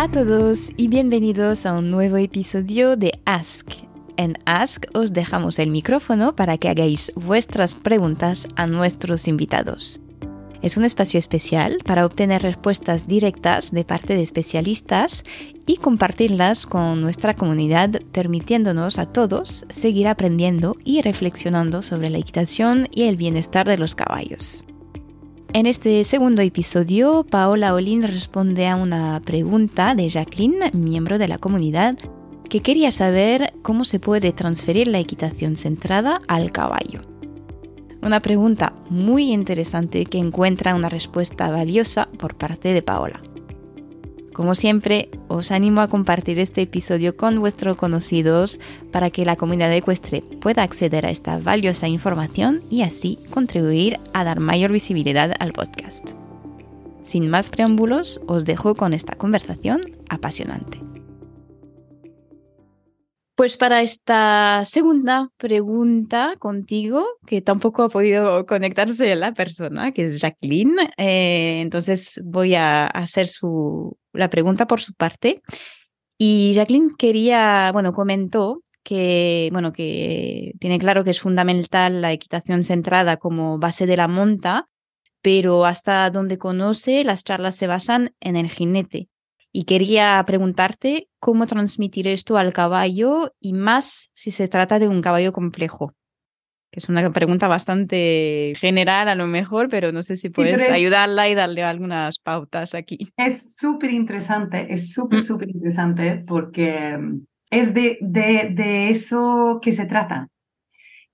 a todos y bienvenidos a un nuevo episodio de Ask. En Ask os dejamos el micrófono para que hagáis vuestras preguntas a nuestros invitados. Es un espacio especial para obtener respuestas directas de parte de especialistas y compartirlas con nuestra comunidad, permitiéndonos a todos seguir aprendiendo y reflexionando sobre la equitación y el bienestar de los caballos. En este segundo episodio, Paola Olin responde a una pregunta de Jacqueline, miembro de la comunidad, que quería saber cómo se puede transferir la equitación centrada al caballo. Una pregunta muy interesante que encuentra una respuesta valiosa por parte de Paola. Como siempre, os animo a compartir este episodio con vuestros conocidos para que la comunidad ecuestre pueda acceder a esta valiosa información y así contribuir a dar mayor visibilidad al podcast. Sin más preámbulos, os dejo con esta conversación apasionante. Pues para esta segunda pregunta contigo, que tampoco ha podido conectarse la persona, que es Jacqueline, eh, entonces voy a hacer su, la pregunta por su parte. Y Jacqueline quería, bueno, comentó que, bueno, que tiene claro que es fundamental la equitación centrada como base de la monta, pero hasta donde conoce, las charlas se basan en el jinete. Y quería preguntarte cómo transmitir esto al caballo y más si se trata de un caballo complejo. Es una pregunta bastante general a lo mejor, pero no sé si puedes ayudarla y darle algunas pautas aquí. Es súper interesante, es súper, mm. súper interesante porque mm, es de, de, de eso que se trata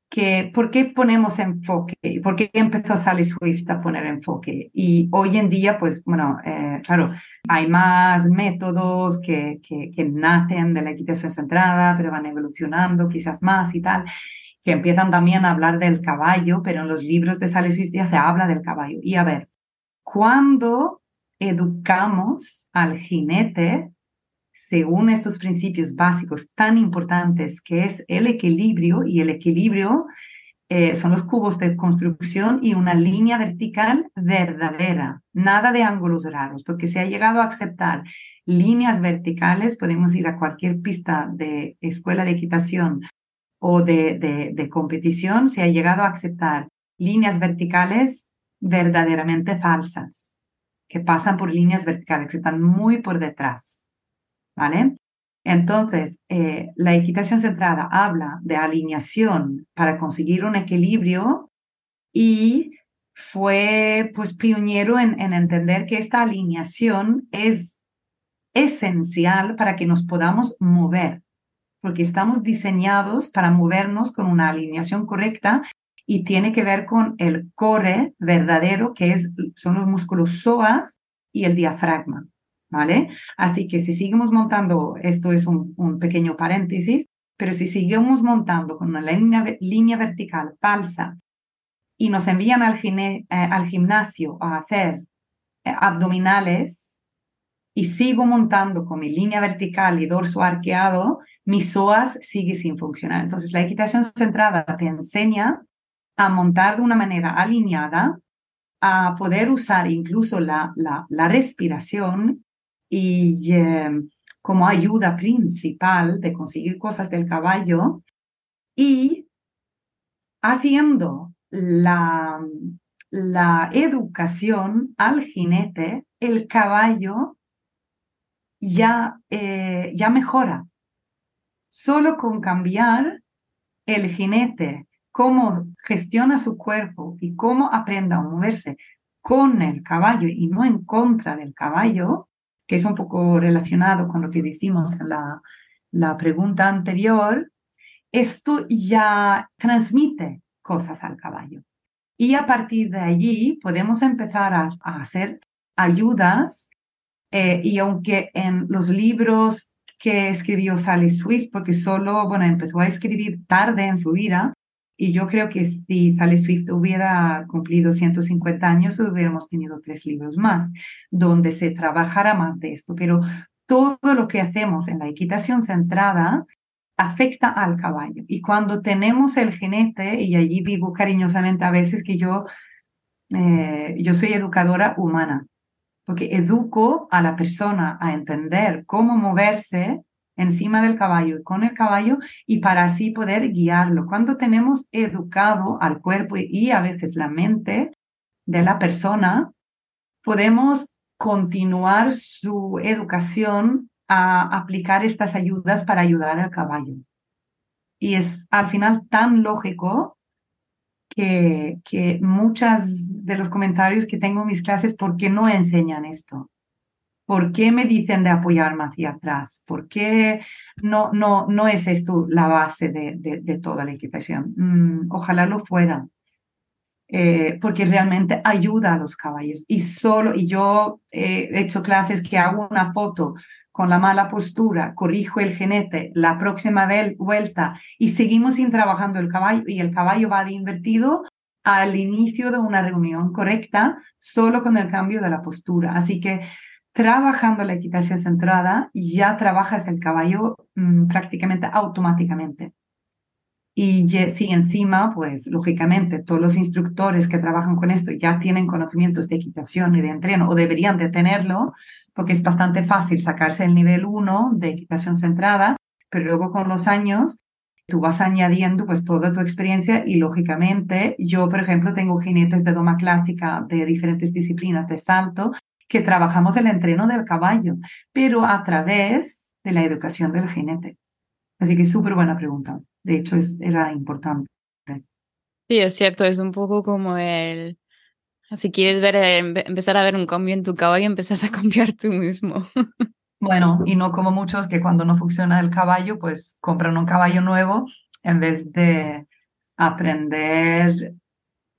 que por qué ponemos enfoque, por qué empezó Sally Swift a poner enfoque. Y hoy en día, pues bueno, eh, claro, hay más métodos que, que, que, nacen de la equitación centrada, pero van evolucionando quizás más y tal, que empiezan también a hablar del caballo, pero en los libros de Sally Swift ya se habla del caballo. Y a ver, cuando educamos al jinete según estos principios básicos tan importantes que es el equilibrio y el equilibrio eh, son los cubos de construcción y una línea vertical verdadera, nada de ángulos raros, porque se ha llegado a aceptar líneas verticales, podemos ir a cualquier pista de escuela de equitación o de, de, competición, se ha llegado a aceptar líneas verticales verdaderamente falsas, que pasan por líneas verticales, que están muy por detrás. ¿vale? Entonces, eh, la equitación centrada habla de alineación para conseguir un equilibrio y fue pues pionero en entender que esta alineación es esencial para que nos podamos mover, porque estamos diseñados para movernos con una alineación correcta y tiene que ver con el core verdadero, que es, son los músculos psoas y el diafragma. ¿vale? Así que si seguimos montando, esto es un, pequeño paréntesis, pero si seguimos montando con una línea, vertical falsa y nos envían al, eh, al gimnasio a hacer eh, abdominales y sigo montando con mi línea vertical y dorso arqueado, mi psoas sigue sin funcionar. Entonces, la equitación centrada te enseña a montar de una manera alineada, a poder usar incluso la, la, respiración y em, como ayuda principal de conseguir cosas del caballo y haciendo la, la educación al jinete, el caballo ya, eh, ya mejora. Solo con cambiar el jinete, cómo gestiona su cuerpo y cómo aprenda a moverse con el caballo y no en contra del caballo, que es un poco relacionado con lo que decimos en la, la pregunta anterior, esto ya transmite cosas al caballo. Y a partir de allí podemos empezar a, hacer ayudas eh, y aunque en los libros que escribió Sally Swift, porque solo, bueno, empezó a escribir tarde en su vida, y yo creo que si Sally Swift hubiera cumplido 150 años, hubiéramos tenido tres libros más, donde se trabajara más de esto. Pero todo lo que hacemos en la equitación centrada afecta al caballo. Y cuando tenemos el jinete, y allí digo cariñosamente a veces que yo, eh, yo soy educadora humana, porque educo a la persona a entender cómo moverse encima del caballo y con el caballo y para así poder guiarlo. Cuando tenemos educado al cuerpo y a veces la mente de la persona, podemos continuar su educación a aplicar estas ayudas para ayudar al caballo. Y es al final tan lógico que, que muchas de los comentarios que tengo en mis clases, ¿por qué no enseñan esto? ¿Por qué me dicen de apoyarme hacia atrás? ¿Por qué no, no, no es esto la base de, de, toda la equitación? Mm, ojalá lo fuera. Eh, porque realmente ayuda a los caballos. Y solo, y yo he hecho clases que hago una foto con la mala postura, corrijo el jinete, la próxima vuelta y seguimos sin trabajando el caballo y el caballo va de invertido al inicio de una reunión correcta solo con el cambio de la postura. Así que trabajando la equitación centrada ya trabajas el caballo mm, prácticamente automáticamente. Y si encima, pues lógicamente todos los instructores que trabajan con esto ya tienen conocimientos de equitación y de entreno o deberían de tenerlo, porque es bastante fácil sacarse el nivel 1 de equitación centrada, pero luego con los años tú vas añadiendo pues toda tu experiencia y lógicamente yo, por ejemplo, tengo jinetes de doma clásica de diferentes disciplinas de salto que trabajamos el entreno del caballo, pero a través de la educación del jinete. Así que súper buena pregunta. De hecho, es, era importante. Sí, es cierto, es un poco como el si quieres ver, eh, empezar a ver un cambio en tu caballo, empiezas a cambiar tú mismo. Bueno, y no como muchos que cuando no funciona el caballo, pues compran un caballo nuevo en vez de aprender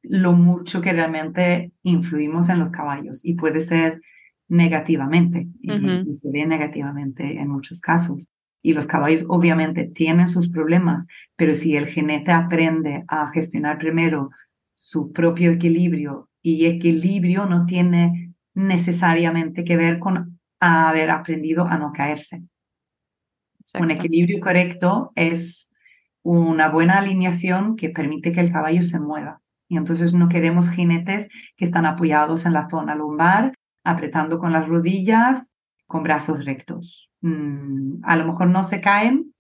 lo mucho que realmente influimos en los caballos y puede ser negativamente y, se ve negativamente en muchos casos. Y los caballos obviamente tienen sus problemas, pero si el jinete aprende a gestionar primero su propio equilibrio y equilibrio no tiene necesariamente que ver con haber aprendido a no caerse. Un equilibrio correcto es una buena alineación que permite que el caballo se mueva. Y entonces no queremos jinetes que están apoyados en la zona lumbar, apretando con las rodillas, con brazos rectos. Mm, a lo mejor no se caen,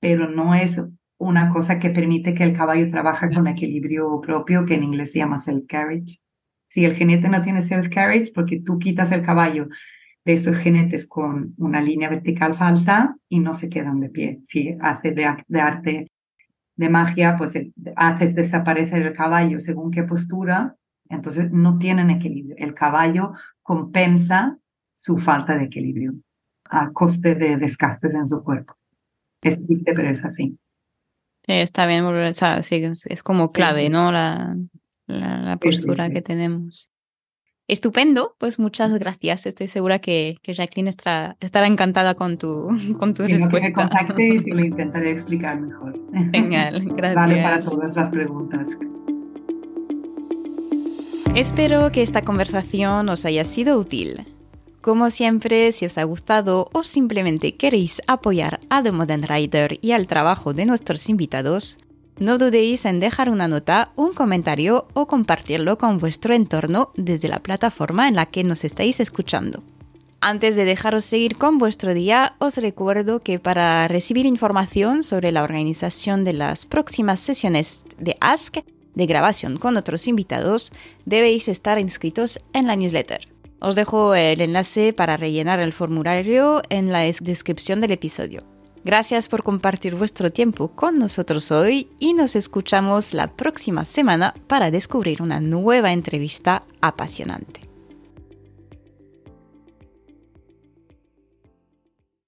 pero no es una cosa que permite que el caballo trabaje con equilibrio propio, que en inglés se llama self-carriage. Si el jinete no tiene self-carriage, porque tú quitas el caballo de estos jinetes con una línea vertical falsa y no se quedan de pie. Si hace de, arte de magia, pues eh, haces desaparecer el caballo según qué postura, entonces no tienen equilibrio. El caballo compensa su falta de equilibrio a coste de desgastes en su cuerpo. Es triste, pero es así. Sí, está bien, es como clave, ¿no? La, la, postura que tenemos. Estupendo, pues muchas gracias. Estoy segura que, que Jacqueline estará, estará, encantada con tu, con tu respuesta. Que me contactes y lo intentaré explicar mejor. Genial, gracias. Vale para todas las preguntas. Espero que esta conversación os haya sido útil. Como siempre, si os ha gustado o simplemente queréis apoyar a The Modern Rider y al trabajo de nuestros invitados, no dudéis en dejar una nota, un comentario o compartirlo con vuestro entorno desde la plataforma en la que nos estáis escuchando. Antes de dejaros seguir con vuestro día, os recuerdo que para recibir información sobre la organización de las próximas sesiones de Ask, de grabación con otros invitados, debéis estar inscritos en la newsletter. Os dejo el enlace para rellenar el formulario en la descripción del episodio. Gracias por compartir vuestro tiempo con nosotros hoy y nos escuchamos la próxima semana para descubrir una nueva entrevista apasionante.